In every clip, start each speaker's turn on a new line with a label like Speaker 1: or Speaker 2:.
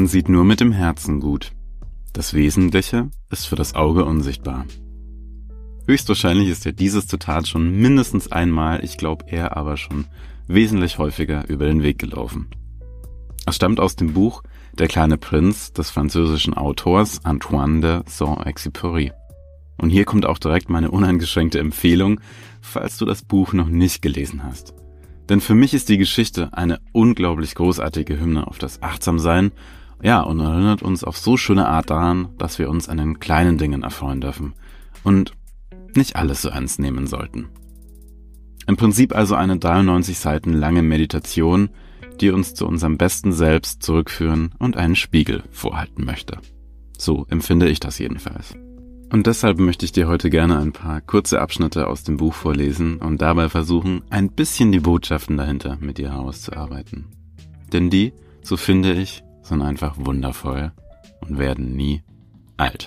Speaker 1: Man sieht nur mit dem Herzen gut. Das Wesentliche ist für das Auge unsichtbar. Höchstwahrscheinlich ist ja dieses Zitat schon mindestens einmal, ich glaube eher aber schon wesentlich häufiger über den Weg gelaufen. Es stammt aus dem Buch Der kleine Prinz des französischen Autors Antoine de Saint-Exupéry. Und hier kommt auch direkt meine uneingeschränkte Empfehlung, falls du das Buch noch nicht gelesen hast. Denn für mich ist die Geschichte eine unglaublich großartige Hymne auf das Achtsamsein, ja, und erinnert uns auf so schöne Art daran, dass wir uns an den kleinen Dingen erfreuen dürfen. Und nicht alles so ernst nehmen sollten. Im Prinzip also eine 93 Seiten lange Meditation, die uns zu unserem besten Selbst zurückführen und einen Spiegel vorhalten möchte. So empfinde ich das jedenfalls. Und deshalb möchte ich dir heute gerne ein paar kurze Abschnitte aus dem Buch vorlesen und dabei versuchen, ein bisschen die Botschaften dahinter mit dir herauszuarbeiten. Denn die, so finde ich, sind einfach wundervoll und werden nie alt.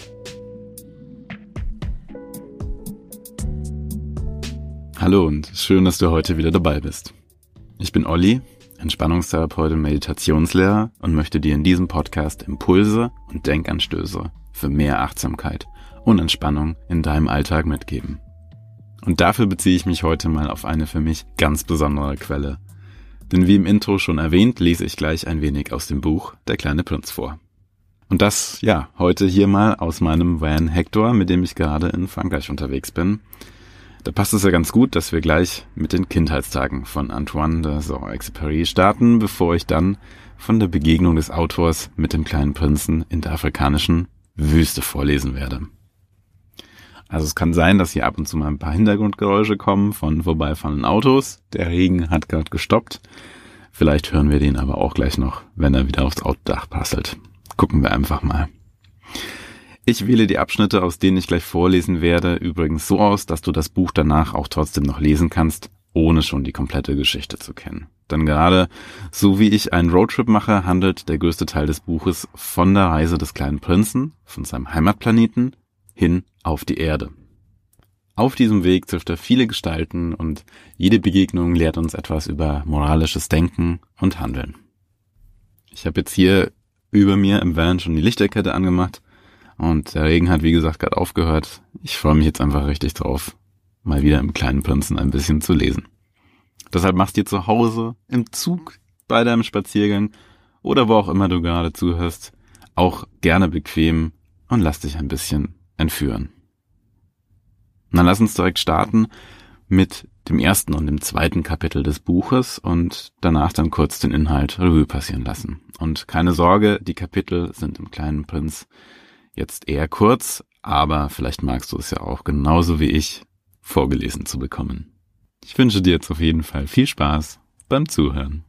Speaker 1: Hallo und schön, dass du heute wieder dabei bist. Ich bin Olli, Entspannungstherapeut und Meditationslehrer und möchte dir in diesem Podcast Impulse und Denkanstöße für mehr Achtsamkeit und Entspannung in deinem Alltag mitgeben. Und dafür beziehe ich mich heute mal auf eine für mich ganz besondere Quelle. Denn wie im Intro schon erwähnt, lese ich gleich ein wenig aus dem Buch Der kleine Prinz vor. Und das, ja, heute hier mal aus meinem Van Hector, mit dem ich gerade in Frankreich unterwegs bin. Da passt es ja ganz gut, dass wir gleich mit den Kindheitstagen von Antoine de Saint-Exupéry starten, bevor ich dann von der Begegnung des Autors mit dem kleinen Prinzen in der afrikanischen Wüste vorlesen werde. Also es kann sein, dass hier ab und zu mal ein paar Hintergrundgeräusche kommen von vorbeifahrenden Autos. Der Regen hat gerade gestoppt. Vielleicht hören wir den aber auch gleich noch, wenn er wieder aufs Autodach passelt. Gucken wir einfach mal. Ich wähle die Abschnitte, aus denen ich gleich vorlesen werde, übrigens so aus, dass du das Buch danach auch trotzdem noch lesen kannst, ohne schon die komplette Geschichte zu kennen. Denn gerade so wie ich einen Roadtrip mache, handelt der größte Teil des Buches von der Reise des kleinen Prinzen, von seinem Heimatplaneten, hin auf die Erde. Auf diesem Weg trifft er viele Gestalten und jede Begegnung lehrt uns etwas über moralisches Denken und Handeln. Ich habe jetzt hier über mir im Van schon die Lichterkette angemacht und der Regen hat, wie gesagt, gerade aufgehört. Ich freue mich jetzt einfach richtig drauf, mal wieder im kleinen Prinzen ein bisschen zu lesen. Deshalb machst dir zu Hause, im Zug, bei deinem Spaziergang oder wo auch immer du gerade zuhörst, auch gerne bequem und lass dich ein bisschen entführen. Dann lass uns direkt starten mit dem ersten und dem zweiten Kapitel des Buches und danach dann kurz den Inhalt Revue passieren lassen. Und keine Sorge, die Kapitel sind im kleinen Prinz Jetzt eher kurz, aber vielleicht magst du es ja auch genauso wie ich vorgelesen zu bekommen. Ich wünsche dir jetzt auf jeden Fall viel Spaß beim Zuhören.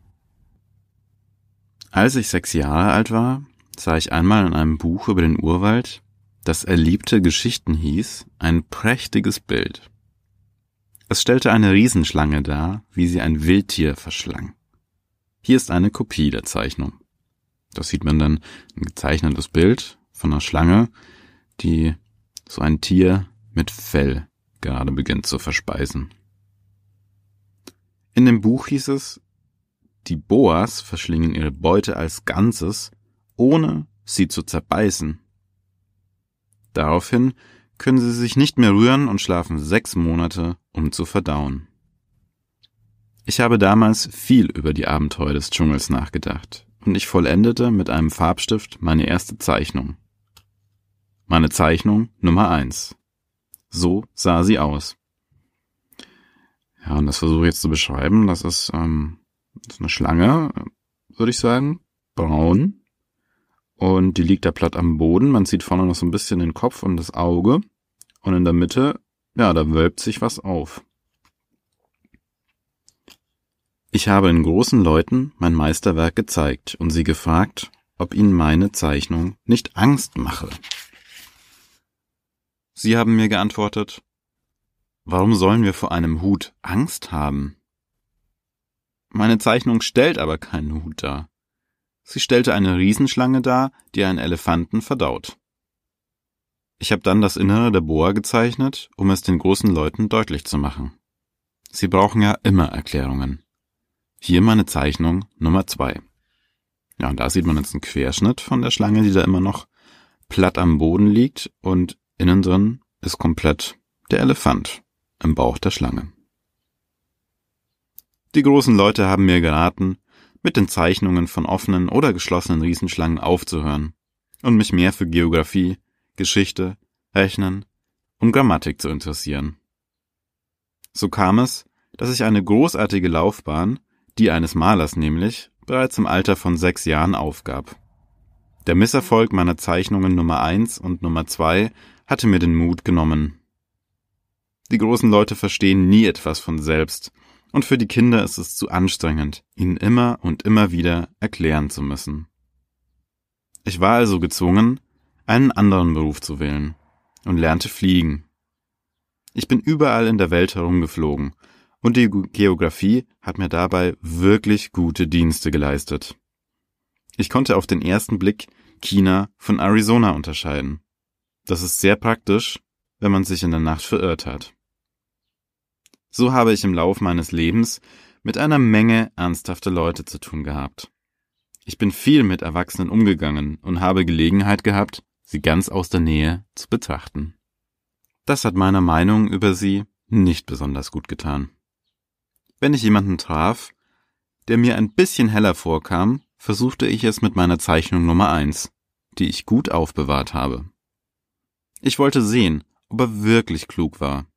Speaker 1: Als ich sechs Jahre alt war, sah ich einmal in einem Buch über den Urwald, das Erliebte Geschichten hieß, ein prächtiges Bild. Es stellte eine Riesenschlange dar, wie sie ein Wildtier verschlang. Hier ist eine Kopie der Zeichnung. Das sieht man dann ein gezeichnetes Bild von einer Schlange, die so ein Tier mit Fell gerade beginnt zu verspeisen. In dem Buch hieß es, die Boas verschlingen ihre Beute als Ganzes, ohne sie zu zerbeißen. Daraufhin können sie sich nicht mehr rühren und schlafen sechs Monate, um zu verdauen. Ich habe damals viel über die Abenteuer des Dschungels nachgedacht und ich vollendete mit einem Farbstift meine erste Zeichnung. Meine Zeichnung Nummer eins. So sah sie aus. Ja, und das versuche ich jetzt zu beschreiben. Das ist, ähm, das ist eine Schlange, würde ich sagen, braun. Und die liegt da platt am Boden. Man sieht vorne noch so ein bisschen den Kopf und das Auge. Und in der Mitte, ja, da wölbt sich was auf. Ich habe in großen Leuten mein Meisterwerk gezeigt und sie gefragt, ob ihnen meine Zeichnung nicht Angst mache. Sie haben mir geantwortet, Warum sollen wir vor einem Hut Angst haben? Meine Zeichnung stellt aber keinen Hut dar. Sie stellte eine Riesenschlange dar, die einen Elefanten verdaut. Ich habe dann das Innere der Boa gezeichnet, um es den großen Leuten deutlich zu machen. Sie brauchen ja immer Erklärungen. Hier meine Zeichnung Nummer zwei. Ja, und da sieht man jetzt einen Querschnitt von der Schlange, die da immer noch platt am Boden liegt und innen drin ist komplett der Elefant im Bauch der Schlange. Die großen Leute haben mir geraten, mit den Zeichnungen von offenen oder geschlossenen Riesenschlangen aufzuhören und mich mehr für Geographie, Geschichte, Rechnen und Grammatik zu interessieren. So kam es, dass ich eine großartige Laufbahn, die eines Malers nämlich, bereits im Alter von sechs Jahren aufgab. Der Misserfolg meiner Zeichnungen Nummer eins und Nummer zwei hatte mir den Mut genommen. Die großen Leute verstehen nie etwas von selbst, und für die Kinder ist es zu anstrengend, ihnen immer und immer wieder erklären zu müssen. Ich war also gezwungen, einen anderen Beruf zu wählen und lernte fliegen. Ich bin überall in der Welt herumgeflogen und die Geographie hat mir dabei wirklich gute Dienste geleistet. Ich konnte auf den ersten Blick China von Arizona unterscheiden. Das ist sehr praktisch, wenn man sich in der Nacht verirrt hat. So habe ich im Lauf meines Lebens mit einer Menge ernsthafter Leute zu tun gehabt. Ich bin viel mit Erwachsenen umgegangen und habe Gelegenheit gehabt, sie ganz aus der Nähe zu betrachten. Das hat meiner Meinung über sie nicht besonders gut getan. Wenn ich jemanden traf, der mir ein bisschen heller vorkam, versuchte ich es mit meiner Zeichnung Nummer eins, die ich gut aufbewahrt habe. Ich wollte sehen, ob er wirklich klug war.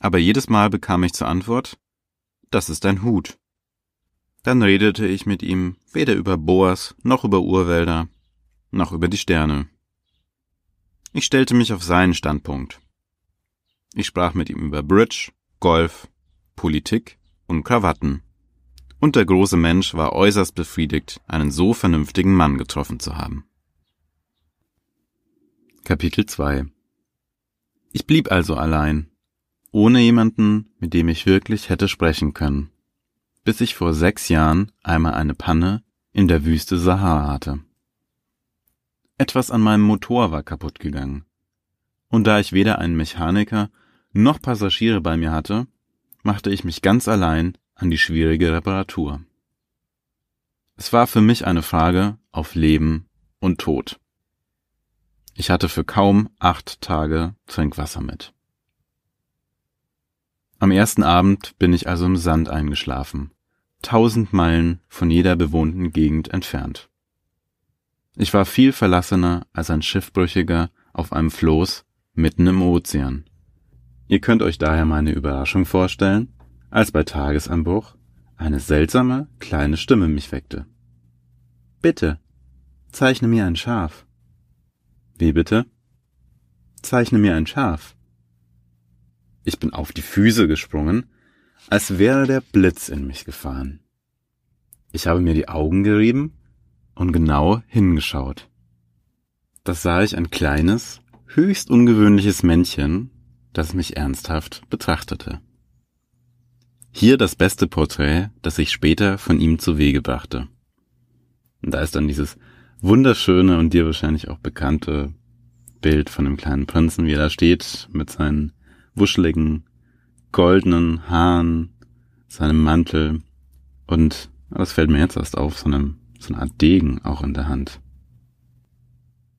Speaker 1: Aber jedes Mal bekam ich zur Antwort, das ist ein Hut. Dann redete ich mit ihm weder über Boas noch über Urwälder, noch über die Sterne. Ich stellte mich auf seinen Standpunkt. Ich sprach mit ihm über Bridge, Golf, Politik und Krawatten. Und der große Mensch war äußerst befriedigt, einen so vernünftigen Mann getroffen zu haben. Kapitel 2 Ich blieb also allein, ohne jemanden, mit dem ich wirklich hätte sprechen können, bis ich vor sechs Jahren einmal eine Panne in der Wüste Sahara hatte. Etwas an meinem Motor war kaputt gegangen. Und da ich weder einen Mechaniker noch Passagiere bei mir hatte, machte ich mich ganz allein an die schwierige Reparatur. Es war für mich eine Frage auf Leben und Tod. Ich hatte für kaum acht Tage Trinkwasser mit. Am ersten Abend bin ich also im Sand eingeschlafen, tausend Meilen von jeder bewohnten Gegend entfernt. Ich war viel verlassener als ein Schiffbrüchiger auf einem Floß mitten im Ozean. Ihr könnt euch daher meine Überraschung vorstellen, als bei Tagesanbruch eine seltsame kleine Stimme mich weckte. Bitte, zeichne mir ein Schaf. Wie bitte? Zeichne mir ein Schaf. Ich bin auf die Füße gesprungen, als wäre der Blitz in mich gefahren. Ich habe mir die Augen gerieben und genau hingeschaut. Da sah ich ein kleines, höchst ungewöhnliches Männchen, das mich ernsthaft betrachtete. Hier das beste Porträt, das ich später von ihm zu Wege brachte. Und da ist dann dieses wunderschöne und dir wahrscheinlich auch bekannte Bild von dem kleinen Prinzen, wie er da steht, mit seinen wuscheligen, goldenen Haaren, seinem Mantel und, das fällt mir jetzt erst auf, so einem so eine Art Degen auch in der Hand.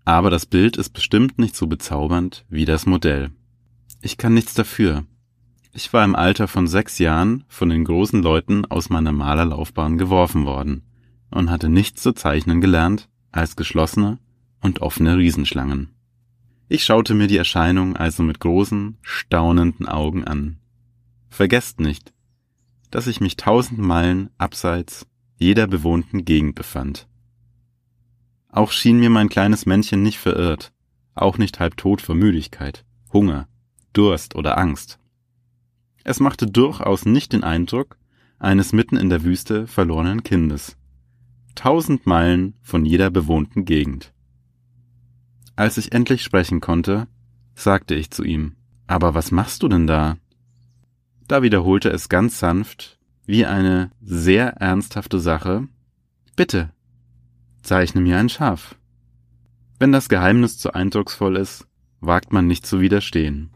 Speaker 1: Aber das Bild ist bestimmt nicht so bezaubernd wie das Modell. Ich kann nichts dafür. Ich war im Alter von sechs Jahren von den großen Leuten aus meiner Malerlaufbahn geworfen worden und hatte nichts zu zeichnen gelernt als geschlossene und offene Riesenschlangen. Ich schaute mir die Erscheinung also mit großen, staunenden Augen an. Vergesst nicht, dass ich mich tausend Meilen abseits jeder bewohnten Gegend befand. Auch schien mir mein kleines Männchen nicht verirrt, auch nicht halb tot vor Müdigkeit, Hunger, Durst oder Angst. Es machte durchaus nicht den Eindruck eines mitten in der Wüste verlorenen Kindes. Tausend Meilen von jeder bewohnten Gegend. Als ich endlich sprechen konnte, sagte ich zu ihm, aber was machst du denn da? Da wiederholte es ganz sanft wie eine sehr ernsthafte Sache, bitte, zeichne mir ein Schaf. Wenn das Geheimnis zu eindrucksvoll ist, wagt man nicht zu widerstehen.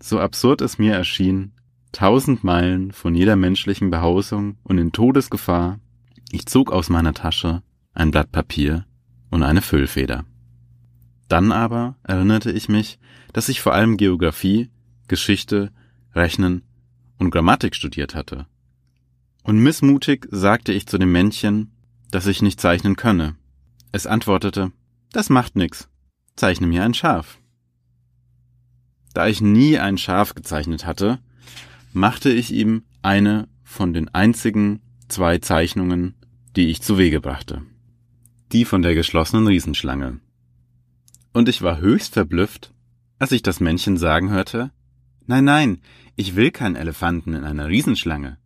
Speaker 1: So absurd es mir erschien, tausend Meilen von jeder menschlichen Behausung und in Todesgefahr, Ich zog aus meiner Tasche ein Blatt Papier und eine Füllfeder. Dann aber erinnerte ich mich, dass ich vor allem Geographie, Geschichte, Rechnen und Grammatik studiert hatte. Und missmutig sagte ich zu dem Männchen, dass ich nicht zeichnen könne. Es antwortete, das macht nix. Zeichne mir ein Schaf. Da ich nie ein Schaf gezeichnet hatte, machte ich ihm eine von den einzigen zwei Zeichnungen, die ich zu Wege brachte. Die von der geschlossenen Riesenschlange. Und ich war höchst verblüfft, als ich das Männchen sagen hörte, Nein, nein, ich will keinen Elefanten in einer Riesenschlange.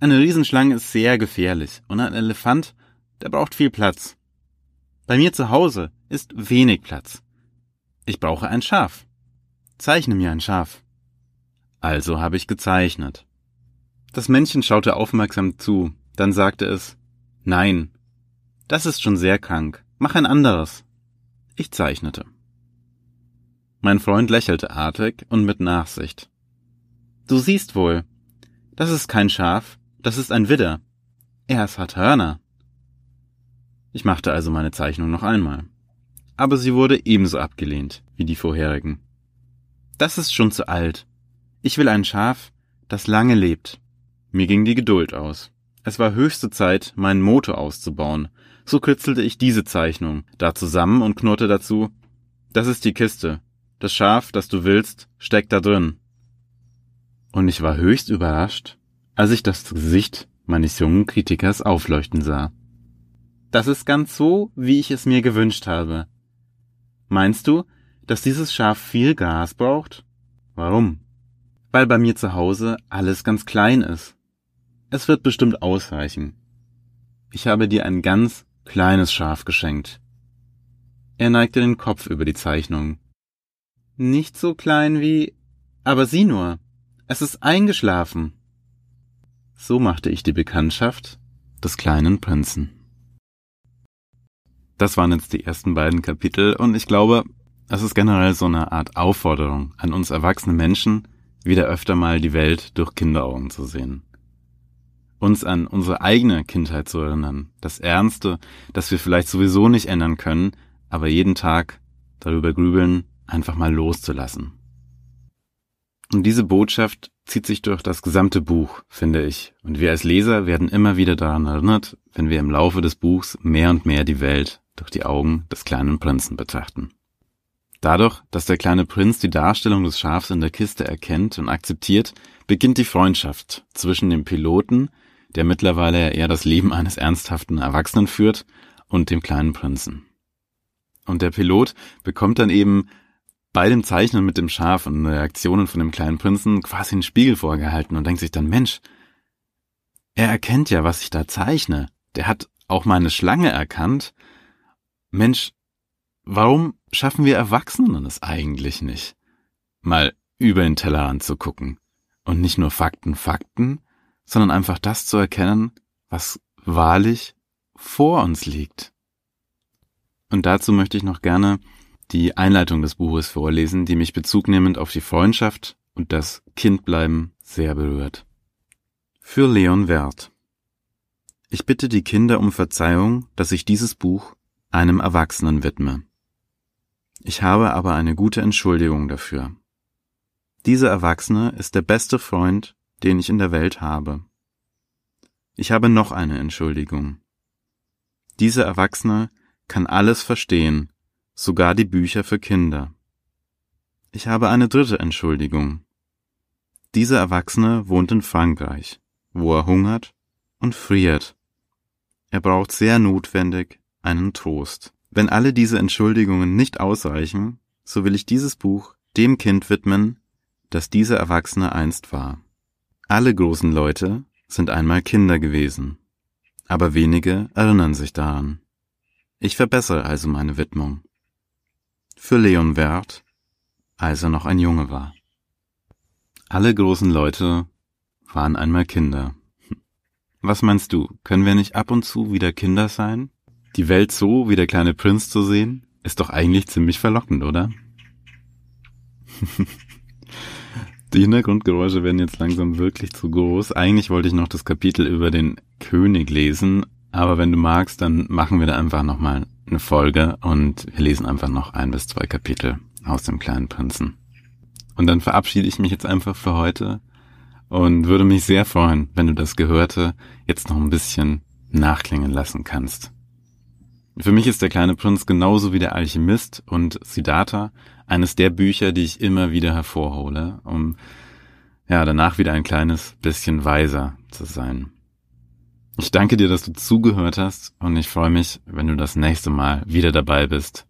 Speaker 1: Eine Riesenschlange ist sehr gefährlich und ein Elefant, der braucht viel Platz. Bei mir zu Hause ist wenig Platz. Ich brauche ein Schaf. Zeichne mir ein Schaf. Also habe ich gezeichnet. Das Männchen schaute aufmerksam zu, dann sagte es Nein, das ist schon sehr krank, mach ein anderes. Ich zeichnete. Mein Freund lächelte artig und mit Nachsicht. Du siehst wohl, das ist kein Schaf, das ist ein Widder. Er hat Hörner. Ich machte also meine Zeichnung noch einmal. Aber sie wurde ebenso abgelehnt wie die vorherigen. Das ist schon zu alt. Ich will ein Schaf, das lange lebt. Mir ging die Geduld aus. Es war höchste Zeit, meinen Motor auszubauen. So kritzelte ich diese Zeichnung da zusammen und knurrte dazu, das ist die Kiste. Das Schaf, das du willst, steckt da drin. Und ich war höchst überrascht, als ich das Gesicht meines jungen Kritikers aufleuchten sah. Das ist ganz so, wie ich es mir gewünscht habe. Meinst du, dass dieses Schaf viel Gas braucht? Warum? Weil bei mir zu Hause alles ganz klein ist. Es wird bestimmt ausreichen. Ich habe dir ein ganz kleines Schaf geschenkt. Er neigte den Kopf über die Zeichnung. Nicht so klein wie, aber sieh nur, es ist eingeschlafen. So machte ich die Bekanntschaft des kleinen Prinzen. Das waren jetzt die ersten beiden Kapitel und ich glaube, es ist generell so eine Art Aufforderung an uns erwachsene Menschen, wieder öfter mal die Welt durch Kinderaugen zu sehen. Uns an unsere eigene Kindheit zu erinnern, das Ernste, das wir vielleicht sowieso nicht ändern können, aber jeden Tag darüber grübeln, einfach mal loszulassen. Und diese Botschaft zieht sich durch das gesamte Buch, finde ich. Und wir als Leser werden immer wieder daran erinnert, wenn wir im Laufe des Buchs mehr und mehr die Welt durch die Augen des kleinen Prinzen betrachten. Dadurch, dass der kleine Prinz die Darstellung des Schafs in der Kiste erkennt und akzeptiert, beginnt die Freundschaft zwischen dem Piloten, der mittlerweile eher das Leben eines ernsthaften Erwachsenen führt, und dem kleinen Prinzen. Und der Pilot bekommt dann eben bei dem Zeichnen mit dem Schaf und Reaktionen von dem kleinen Prinzen quasi einen Spiegel vorgehalten und denkt sich dann, Mensch, er erkennt ja, was ich da zeichne. Der hat auch meine Schlange erkannt. Mensch, warum schaffen wir Erwachsenen es eigentlich nicht? Mal über den Tellerrand zu gucken und nicht nur Fakten, Fakten, sondern einfach das zu erkennen, was wahrlich vor uns liegt. Und dazu möchte ich noch gerne die Einleitung des Buches vorlesen, die mich bezugnehmend auf die Freundschaft und das Kindbleiben sehr berührt. Für Leon Wert. Ich bitte die Kinder um Verzeihung, dass ich dieses Buch einem Erwachsenen widme. Ich habe aber eine gute Entschuldigung dafür. Dieser Erwachsene ist der beste Freund, den ich in der Welt habe. Ich habe noch eine Entschuldigung. Dieser Erwachsene kann alles verstehen, sogar die Bücher für Kinder. Ich habe eine dritte Entschuldigung. Dieser Erwachsene wohnt in Frankreich, wo er hungert und friert. Er braucht sehr notwendig einen Trost. Wenn alle diese Entschuldigungen nicht ausreichen, so will ich dieses Buch dem Kind widmen, das dieser Erwachsene einst war. Alle großen Leute sind einmal Kinder gewesen, aber wenige erinnern sich daran. Ich verbessere also meine Widmung. Für Leon Wert, als er noch ein Junge war. Alle großen Leute waren einmal Kinder. Was meinst du, können wir nicht ab und zu wieder Kinder sein? Die Welt so wie der kleine Prinz zu sehen, ist doch eigentlich ziemlich verlockend, oder? Die Hintergrundgeräusche werden jetzt langsam wirklich zu groß. Eigentlich wollte ich noch das Kapitel über den König lesen, Aber wenn du magst, dann machen wir da einfach nochmal eine Folge und wir lesen einfach noch ein bis zwei Kapitel aus dem kleinen Prinzen. Und dann verabschiede ich mich jetzt einfach für heute und würde mich sehr freuen, wenn du das Gehörte jetzt noch ein bisschen nachklingen lassen kannst. Für mich ist der kleine Prinz genauso wie der Alchemist und Siddhartha eines der Bücher, die ich immer wieder hervorhole, um ja danach wieder ein kleines bisschen weiser zu sein. Ich danke dir, dass du zugehört hast und ich freue mich, wenn du das nächste Mal wieder dabei bist.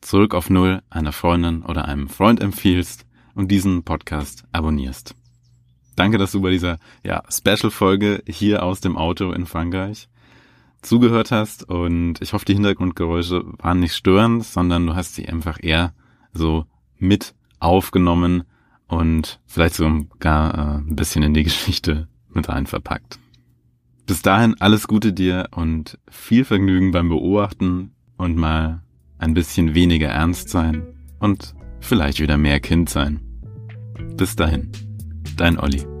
Speaker 1: Zurück auf Null einer Freundin oder einem Freund empfiehlst und diesen Podcast abonnierst. Danke, dass du bei dieser ja, Special-Folge hier aus dem Auto in Frankreich zugehört hast und ich hoffe, die Hintergrundgeräusche waren nicht störend, sondern du hast sie einfach eher so mit aufgenommen und vielleicht sogar äh, ein bisschen in die Geschichte mit rein verpackt. Bis dahin alles Gute dir und viel Vergnügen beim Beobachten und mal ein bisschen weniger ernst sein und vielleicht wieder mehr Kind sein. Bis dahin, dein Olli.